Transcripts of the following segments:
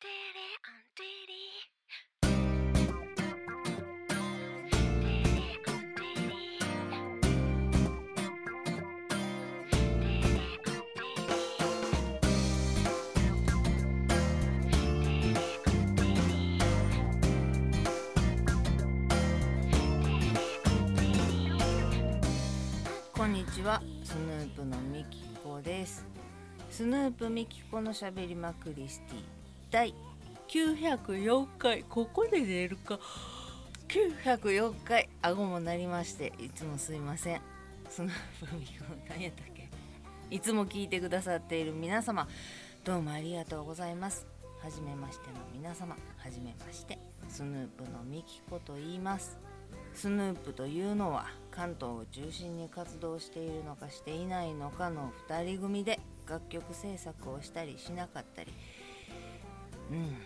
こんにちはスヌープのみきこです。スヌープみきこのしゃべりまくりスティ。第904回ここで出るか。904回顎もなりましていつもすいません。スヌープみきこ何やったっけ？いつも聞いてくださっている皆様どうもありがとうございます。はじめましての皆様はじめまして。スヌープのみきこと言います。スヌープというのは関東を中心に活動しているのかしていないのかの2人組で楽曲制作をしたりしなかったりうん。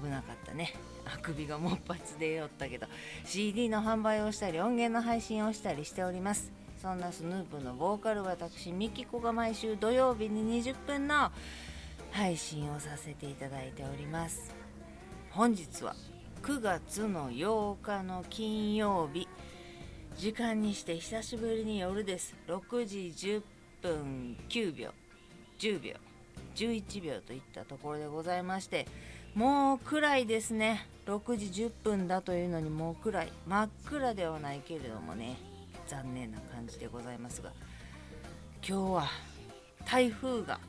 危なかったね。あくびがもっぱつでよったけど CD の販売をしたり音源の配信をしたりしております。そんなスヌープのボーカル私ミキコが毎週土曜日に20分の配信をさせていただいております。本日は9月の8日の金曜日。時間にして久しぶりに夜です。6時10分9秒10秒。11秒といったところでございましてもう暗いですね。6時10分だというのにもう暗い。真っ暗ではないけれどもね残念な感じでございますが今日は台風が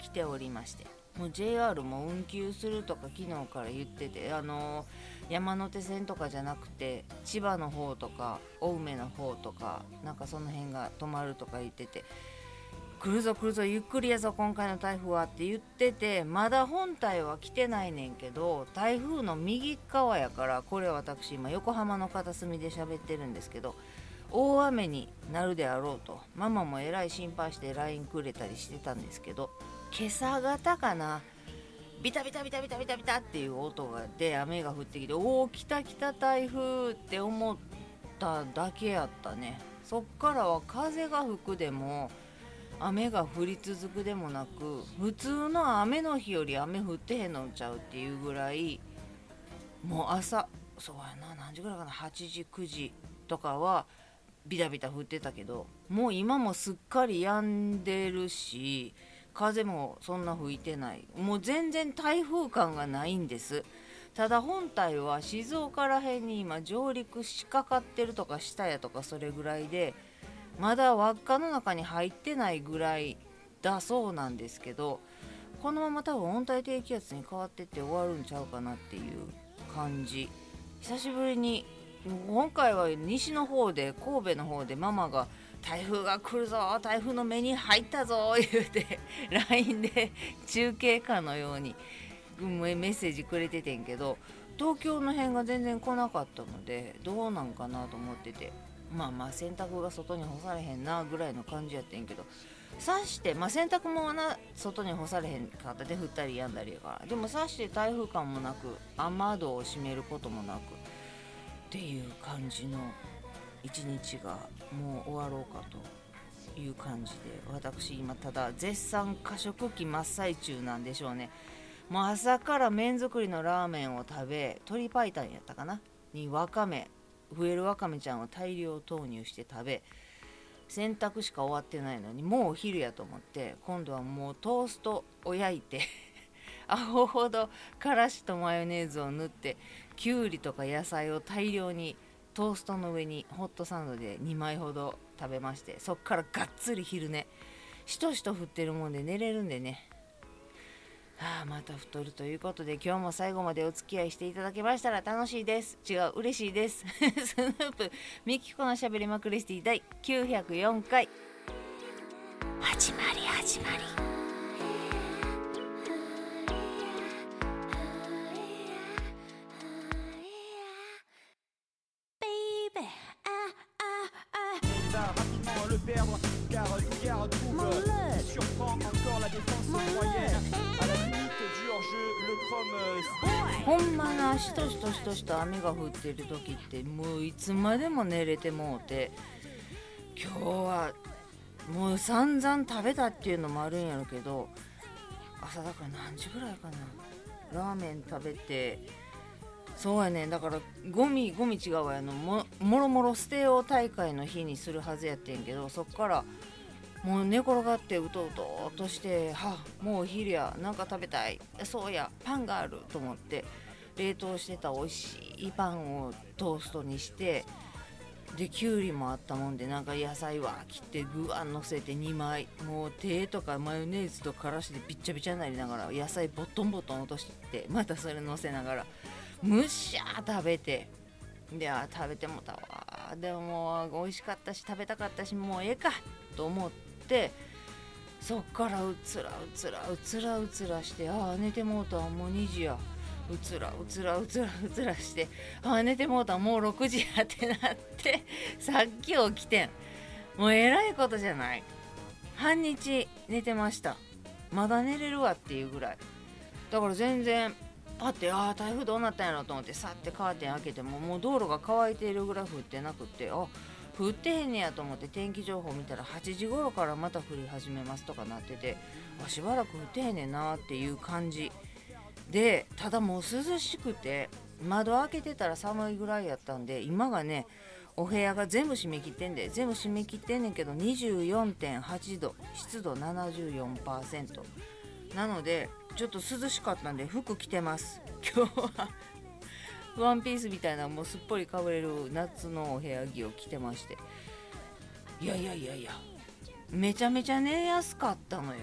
来ておりましてもう JR も運休するとか昨日から言っててあの山手線とかじゃなくて千葉の方とか青梅の方とかなんかその辺が止まるとか言ってて来るぞ来るぞゆっくりやぞ今回の台風はって言っててまだ本体は来てないねんけど台風の右側やからこれ私今横浜の片隅で喋ってるんですけど大雨になるであろうとママもえらい心配して LINE くれたりしてたんですけど今朝方かなビタビタビタビタビタビタっていう音がで雨が降ってきておお来た来た台風って思っただけやったね。そっからは風が吹くでも雨が降り続くでもなく普通の雨の日より雨降ってへんのんちゃうっていうぐらいもう朝そうやな何時ぐらいかな8時9時とかはビタビタ降ってたけどもう今もすっかり止んでるし風もそんな吹いてない。もう全然台風感がないんです。ただ本体は静岡ら辺に今上陸しかかってるとか下やとかそれぐらいでまだ輪っかの中に入ってないぐらいだそうなんですけどこのまま多分温帯低気圧に変わってって終わるんちゃうかなっていう感じ。久しぶりに今回は西の方で神戸の方でママが台風が来るぞ台風の目に入ったぞ 言うて LINE で中継かのようにメッセージくれててんけど東京の辺が全然来なかったのでどうなんかなと思ってて。まあまあ洗濯が外に干されへんなぐらいの感じやってんけど。刺してまあ洗濯物はな外に干されへんかったで降ったりやんだりやから。でも刺して台風感もなく雨戸を閉めることもなく。っていう感じの一日がもう終わろうかという感じで。私今ただ絶賛過食期真っ最中なんでしょうね。もう朝から麺作りのラーメンを食べ鶏白湯やったかな。にわかめ。増えるわかめちゃんを大量投入して食べ洗濯しか終わってないのにもうお昼やと思って今度はもうトーストを焼いて アホほどからしとマヨネーズを塗ってきゅうりとか野菜を大量にトーストの上にホットサンドで2枚ほど食べましてそっからがっつり昼寝。しとしと降ってるもんで寝れるんでね。はあまた太るということで今日も最後までお付き合いしていただけましたら楽しいです。違う嬉しいです。スヌープミキコのしゃべりまくりスティ第904回。始まり始まり。しとしとしとしと雨が降ってる時ってもういつまでも寝れてもうて今日はもう散々食べたっていうのもあるんやろけど朝だから何時ぐらいかなラーメン食べてそうやねだからゴミゴミ違うわやのももろもろ捨てよう大会の日にするはずやってんけどそっからもう寝転がってうとうととしてはもうお昼やなんか食べたいそうやパンがあると思って冷凍してた美味しいパンをトーストにしてできゅうりもあったもんでなんか野菜は切って具あんのせて2枚もう手とかマヨネーズとからしでびっちゃびちゃになりながら野菜ボトンボトン落としてまたそれのせながらむしゃー食べてであ食べてもたわでもう美味しかったし食べたかったしもうええかと思ってそっからうつらうつらうつらうつらしてああ寝てもうたもう2時や。うつらうつらうつらうつらしてああ寝てもうたもう6時やってなって さっき起きてん。もうえらいことじゃない。半日寝てました。まだ寝れるわっていうぐらい。だから全然パッてああ台風どうなったんやろと思ってさってカーテン開けてももう道路が乾いているぐらい降ってなくってあ降ってへんねやと思って天気情報見たら8時頃からまた降り始めますとかなっててあしばらく降ってへんねんなっていう感じ。でただもう涼しくて窓開けてたら寒いぐらいやったんで今がねお部屋が全部閉め切ってんで全部閉め切ってんねんけど24.8度湿度74%なのでちょっと涼しかったんで服着てます。今日は。ワンピースみたいなもうすっぽりかぶれる夏のお部屋着を着てまして。いやいやいやいやめちゃめちゃ寝やすかったのよ。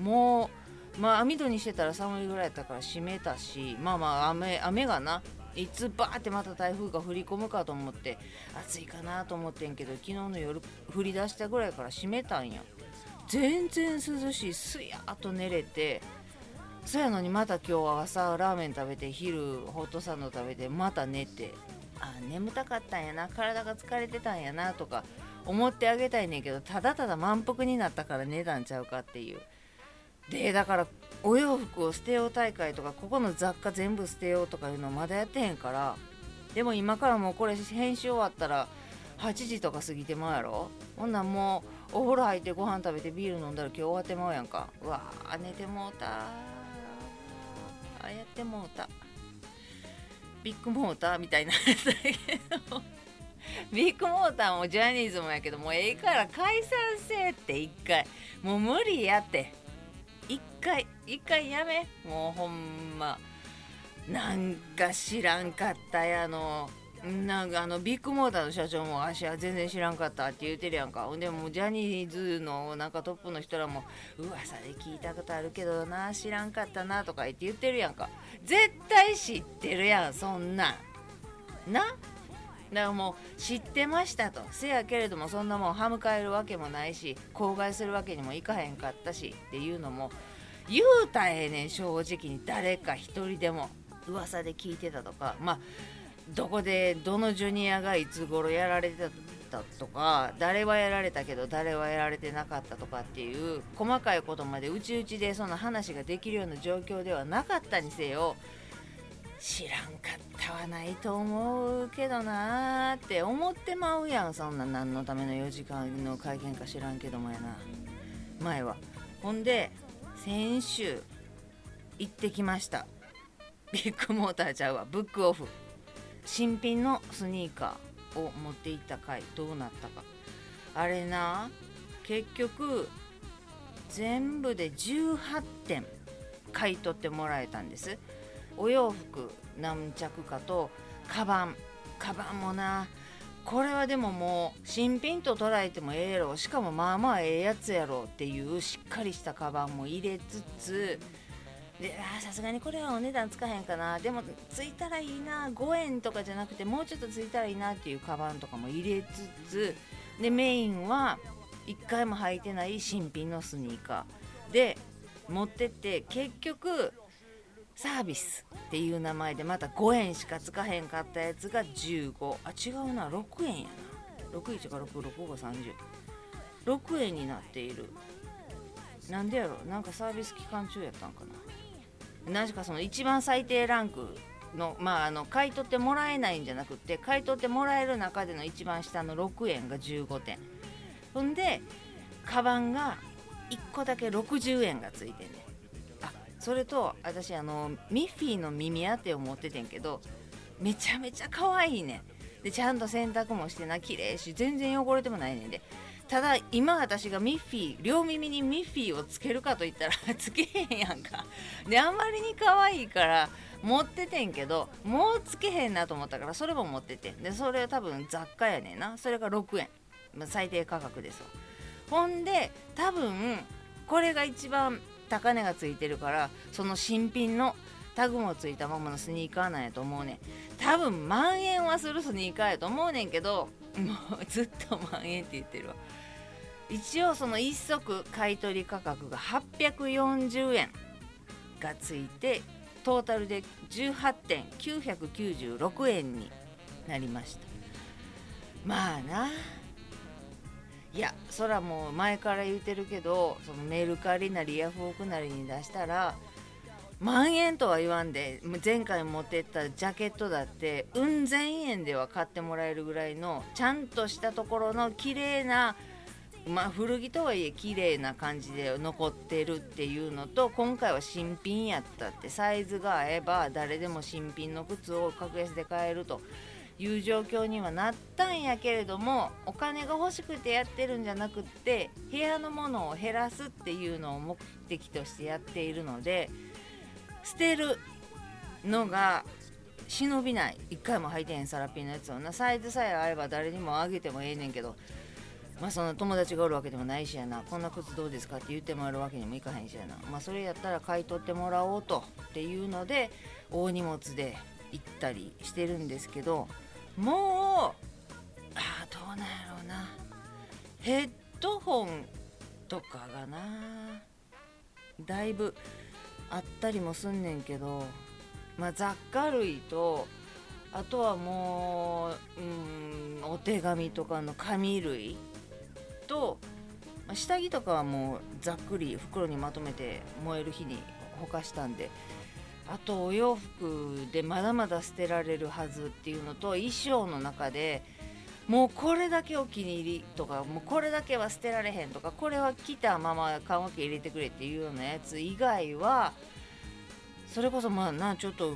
もうまあ網戸にしてたら寒いぐらいやったから閉めたしまあまあ雨雨がないつバーってまた台風が降り込むかと思って暑いかなと思ってんけど昨日の夜降り出したぐらいから閉めたんや。全然涼しい。すやっと寝れてそやのにまた今日は朝ラーメン食べて昼ホットサンド食べてまた寝てあ眠たかったんやな体が疲れてたんやなとか思ってあげたいねんけどただただ満腹になったから寝たんちゃうかっていう。でだからお洋服を捨てよう大会とかここの雑貨全部捨てようとかいうのまだやってへんからでも今からもうこれ編集終わったら8時とか過ぎてまうやろ？ほんなんもうお風呂入ってご飯食べてビール飲んだら今日終わってまうやんか。うわー寝てもうたあやってもうた。ビッグモーターみたいなやつだけど。ビッグモーターもジャニーズもやけどもうええから解散せえって一回。もう無理やって。回一回やめ。もうほんま。なんか知らんかったやの。なんかあのビッグモーターの社長も足は全然知らんかったって言うてるやんか。ほんでもジャニーズのなんかトップの人らも噂で聞いたことあるけどな知らんかったなとか言って言ってるやんか。絶対知ってるやんそんなん。な？だからもう知ってましたと。せやけれどもそんなもん歯向かえるわけもないし口外するわけにもいかへんかったしっていうのも言うたええねん正直に誰か一人でも噂で聞いてたとか。まあどこでどのジュニアがいつ頃やられてたとか。誰はやられたけど誰はやられてなかったとかっていう細かいことまでうちうちでその話ができるような状況ではなかったにせよ知らんかったはないと思うけどなーって思ってまうやん。そんな何のための4時間の会見か知らんけどもやな。前は。ほんで先週行ってきました。ビッグモーターちゃうわ。ブックオフ。新品のスニーカーを持っていった回。どうなったか。あれな結局全部で18点買い取ってもらえたんです。お洋服何着かとカバン。カバンもなこれはでももう新品と捉えてもええやろ。しかもまあまあええやつやろっていうしっかりしたカバンも入れつつ。でさすがにこれはお値段つかへんかな。でもついたらいいな。5円とかじゃなくてもうちょっとついたらいいなっていうカバンとかも入れつつ。でメインは1回も履いてない新品のスニーカー。で持ってって結局サービスっていう名前でまた5円しかつかへんかったやつが15あ違うな。6円やな。61か66が306円になっている。なんでやろなんかサービス期間中やったんかな。なぜかその一番最低ランクのまああの買い取ってもらえないんじゃなくて買い取ってもらえる中での一番下の6円が15点。ほんでカバンが1個だけ60円がついてんねあそれと私あのミッフィーの耳当てを持っててんけどめちゃめちゃ可愛いねでちゃんと洗濯もしてな綺麗し全然汚れてもないねん。でただ今私がミッフィー両耳にミッフィーをつけるかといったら つけへんやんか。であまりに可愛いから持っててんけどもうつけへんなと思ったからそれも持っててでそれ多分雑貨やねんな。それが6円。最低価格ですわ。ほんで多分これが一番高値がついてるからその新品のタグもついたままのスニーカーなんやと思うねん。多分万円はするスニーカーやと思うねんけどもうずっと万円って言ってるわ。一応その1足買取価格が840円がついてトータルで18.996円になりました。まあな。いやそらもう前から言うてるけどそのメルカリなりヤフオクなりに出したら万円とは言わんで前回持ってったジャケットだってうん千円では買ってもらえるぐらいのちゃんとしたところの綺麗なまあ古着とはいえ綺麗な感じで残ってるっていうのと今回は新品やったってサイズが合えば誰でも新品の靴を格安で買えると。いう状況にはなったんやけれどもお金が欲しくてやってるんじゃなくって部屋のものを減らすっていうのを目的としてやっているので捨てるのが忍びない。1回も履いてへんサラピーのやつをな。サイズさえあれば誰にもあげてもええねんけどまあその友達がおるわけでもないしやな。こんな靴どうですかって言ってもらうわけにもいかへんしやな。まあそれやったら買い取ってもらおうとっていうので大荷物で行ったりしてるんですけどもうあどうなんやろうな。ヘッドホンとかがな。だいぶあったりもすんねんけどまあ雑貨類とあとはもううんお手紙とかの紙類とま下着とかはもうざっくり袋にまとめて燃える日にほかしたんであとお洋服でまだまだ捨てられるはずっていうのと衣装の中でもうこれだけお気に入りとかもうこれだけは捨てられへんとかこれは着たまま棺桶入れてくれっていうようなやつ以外はそれこそまあなちょっと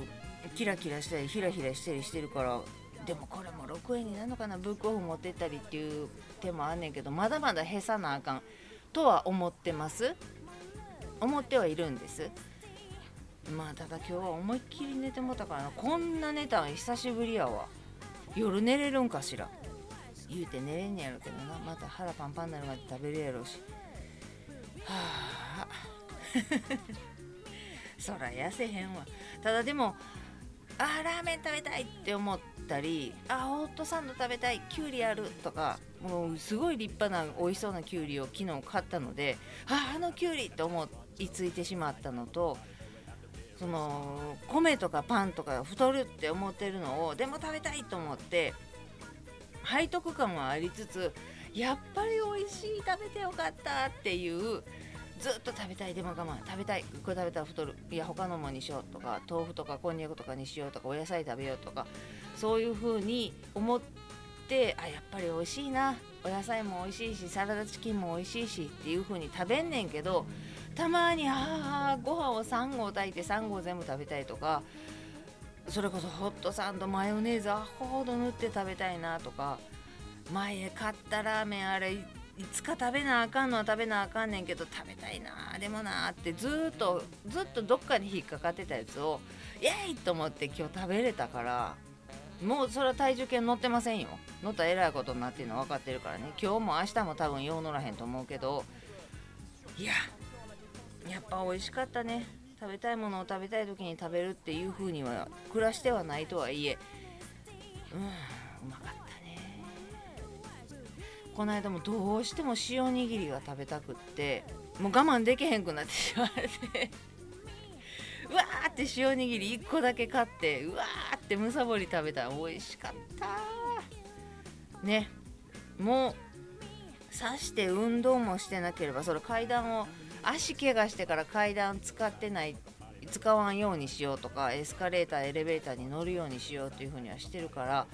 キラキラしたりヒラヒラしたりしてるからでもこれも6円になるのかなブックオフ持ってったりっていう手もあんねんけどまだまだへさなあかんとは思ってます。思ってはいるんです。まあただ今日は思いっきり寝てもたからな。こんな寝たん久しぶりやわ。夜寝れるんかしら。言うて寝れんやろけどな。また腹パンパンになるまで食べるやろうし。はあ。そら痩せへんわ。ただでもあラーメン食べたいって思ったりあホットサンド食べたいきゅうりあるとかもうすごい立派な美味しそうなきゅうりを昨日買ったのでああのきゅうりと思いついてしまったのとその米とかパンとか太るって思ってるのをでも食べたいと思って背徳感はありつつやっぱり美味しい食べてよかったっていうずっと食べたいでも我慢食べたいこれ食べたら太る。いや他のもにしようとか豆腐とかこんにゃくとかにしようとかお野菜食べようとかそういう風に思ってあやっぱり美味しいな。お野菜も美味しいしサラダチキンも美味しいしっていう風に食べんねんけどたまにああご飯を3合炊いて3合全部食べたいとかそれこそホットサンドマヨネーズアホほど塗って食べたいなとか前買ったラーメンあれいつか食べなあかんのは食べなあかんねんけど食べたいなでもなってずっとずっとどっかに引っかかってたやつをイエイと思って今日食べれたからもうそれは体重計乗ってませんよ。乗ったらえらいことになってるの分かってるからね。今日も明日も多分よう乗らへんと思うけどいややっぱ美味しかったね。食べたいものを食べたい時に食べるっていう風には暮らしてはないとはいえ。うんうまかったね。この間もどうしても塩握りが食べたくってもう我慢できへんくなってしまって。うわーって塩握り1個だけ買ってうわーってむさぼり食べた。ら美味しかったね。もう刺して運動もしてなければそれ階段を足怪我してから階段使ってない使わんようにしようとかエスカレーターエレベーターに乗るようにしようっていうふうにはしてるから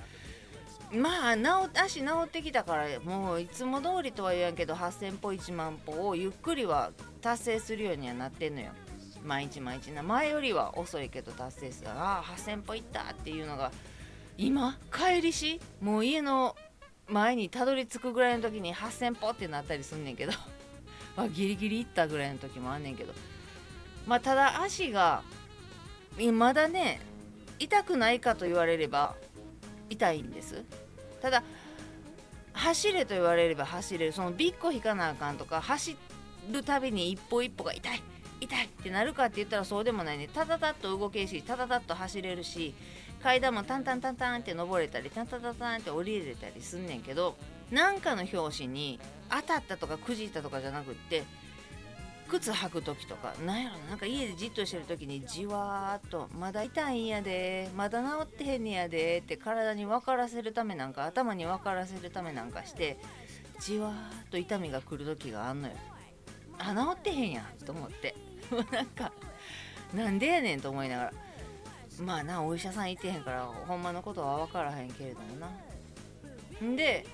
まあ治足治ってきたからもういつも通りとは言わんけど8,000歩1万歩をゆっくりは達成するようにはなってんのよ。毎日毎日な。前よりは遅いけど達成数ああ8000歩いったっていうのが今帰りしもう家の前にたどり着くぐらいの時に8000歩ってなったりすんねんけど。あギリギリ行ったぐらいの時もあんねんけど。まあただ足がまだね痛くないかと言われれば痛いんです。ただ走れと言われれば走れる。そのビッコ引かなあかんとか走るたびに一歩一歩が痛い痛いってなるかって言ったらそうでもないね。ただたっと動けるしただたっと走れるし階段もタンタンタンタンって登れたりタンタンタンタンって降りれたりすんねんけどなんかの拍子に当たったとかくじったとかじゃなくって靴履く時とかなんやろなんか家でじっとしてる時にじわーっと「まだ痛いんやでまだ治ってへんねやで」って体に分からせるためなんか頭に分からせるためなんかしてじわーっと痛みが来る時があんのよ。あ治ってへんやと思って。なんかなんでやねんと思いながら。まあなお医者さんいてへんからほんまのことは分からへんけれどもな。んで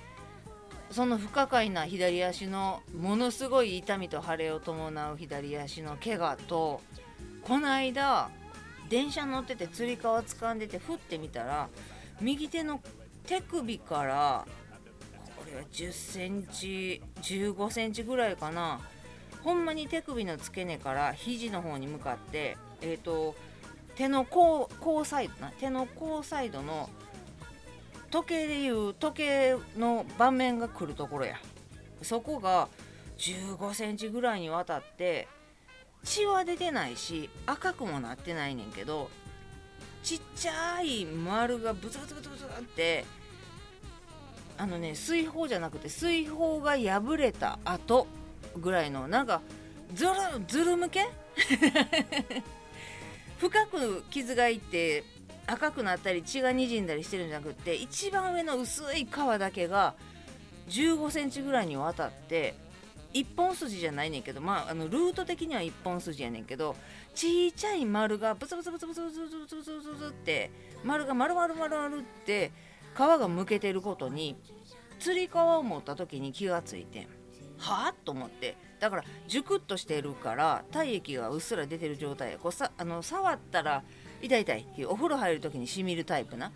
その不可解な左足のものすごい痛みと腫れを伴う左足の怪我とこの間電車乗っててつり革掴んでて振ってみたら右手の手首からこれは10センチ15センチぐらいかなほんまに手首の付け根から肘の方に向かってえっ、ー、と手の甲甲サイドな手の甲サイドの時計でいう時計の盤面が来るところや。そこが15センチぐらいにわたって血は出てないし赤くもなってないねんけどちっちゃい丸がブツブツブツブツってあのね水泡じゃなくて水泡が破れた後ぐらいのなんかずるずるむけ？深く傷がいって赤くなったり血がにじんだりしてるんじゃなくって一番上の薄い皮だけが15センチぐらいにわたって一本筋じゃないねんけどまああのルート的には一本筋やねんけどちっちゃい丸がブツブツブツブツブツブツブツブツブツって丸が丸々丸々って皮がむけてることにつり革を持った時に気がついてはあ？と思って。だからジュクッとしてるから体液がうっすら出てる状態こうさあの触ったら痛い痛い。っていうお風呂入る時にしみるタイプな。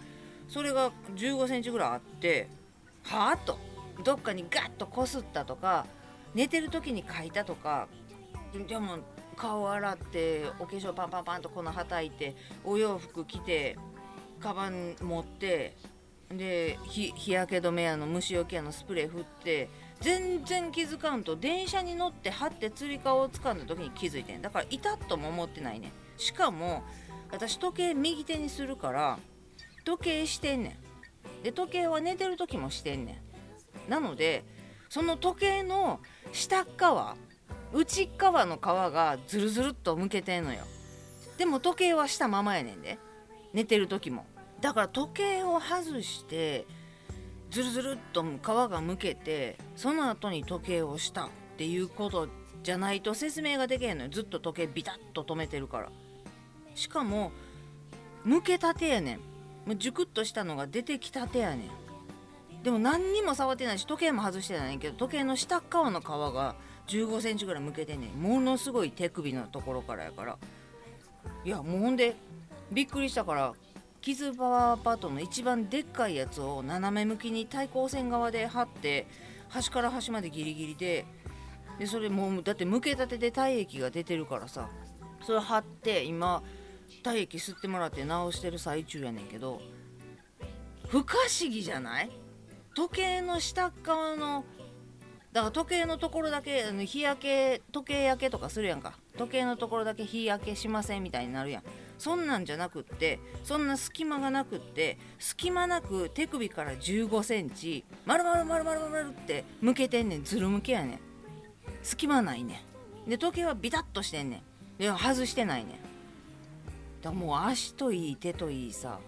それが1 5センチぐらいあってはあと。どっかにガッとこすったとか寝てる時に書いたとかでも顔洗ってお化粧パンパンパンと粉はたいてお洋服着てカバン持ってで日焼け止めやの虫除けやのスプレー振って全然気づかんと電車に乗ってはってつり革を掴んだ時に気づいてん。だからいたっとも思ってないねしかも私時計右手にするから時計してんねん。で時計は寝てる時もしてんねん。なのでその時計の下側内側の皮がズルズルっと向けてんのよ。でも時計はしたままやねんで。寝てる時も。だから時計を外してズルズルっと皮がむけてその後に時計をしたっていうことじゃないと説明ができへんのよ。ずっと時計ビタッと止めてるから。しかもむけたてやねん。もうジュクッとしたのが出てきたてやねん。でも何にも触ってないし時計も外してないけど時計の下側の皮が1 5センチぐらいむけてねものすごい手首のところからやから。いやもうほんでびっくりしたから傷パワーパッドの一番でっかいやつを斜め向きに対向線側で貼って端から端までギリギリででそれもうだって向けたてで体液が出てるからさそれ貼って今体液吸ってもらって直してる最中やねんけど不可思議じゃない？時計の下側のだから時計のところだけ日焼け時計焼けとかするやんか。時計のところだけ日焼けしませんみたいになるやん。そんなんじゃなくってそんな隙間がなくって隙間なく手首から1 5センチ丸々丸々丸々って向けてんねん。ずる向けやねん。隙間ないねん。で時計はビタッとしてんねん。で外してないねん。だもう足といい手といいさ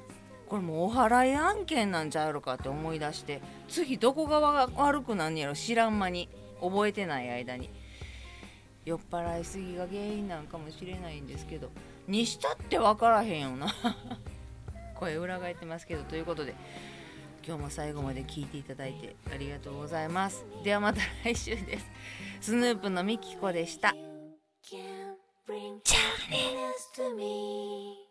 これもうお払い案件なんちゃうろかって思い出して次どこが悪くなんねやろ知らん間に覚えてない間に。酔っ払いすぎが原因なんかもしれないんですけどにしたって分からへんよな。声裏返ってますけどということで今日も最後まで聞いていただいてありがとうございます。ではまた来週です。スヌープのみきこでした。じゃあね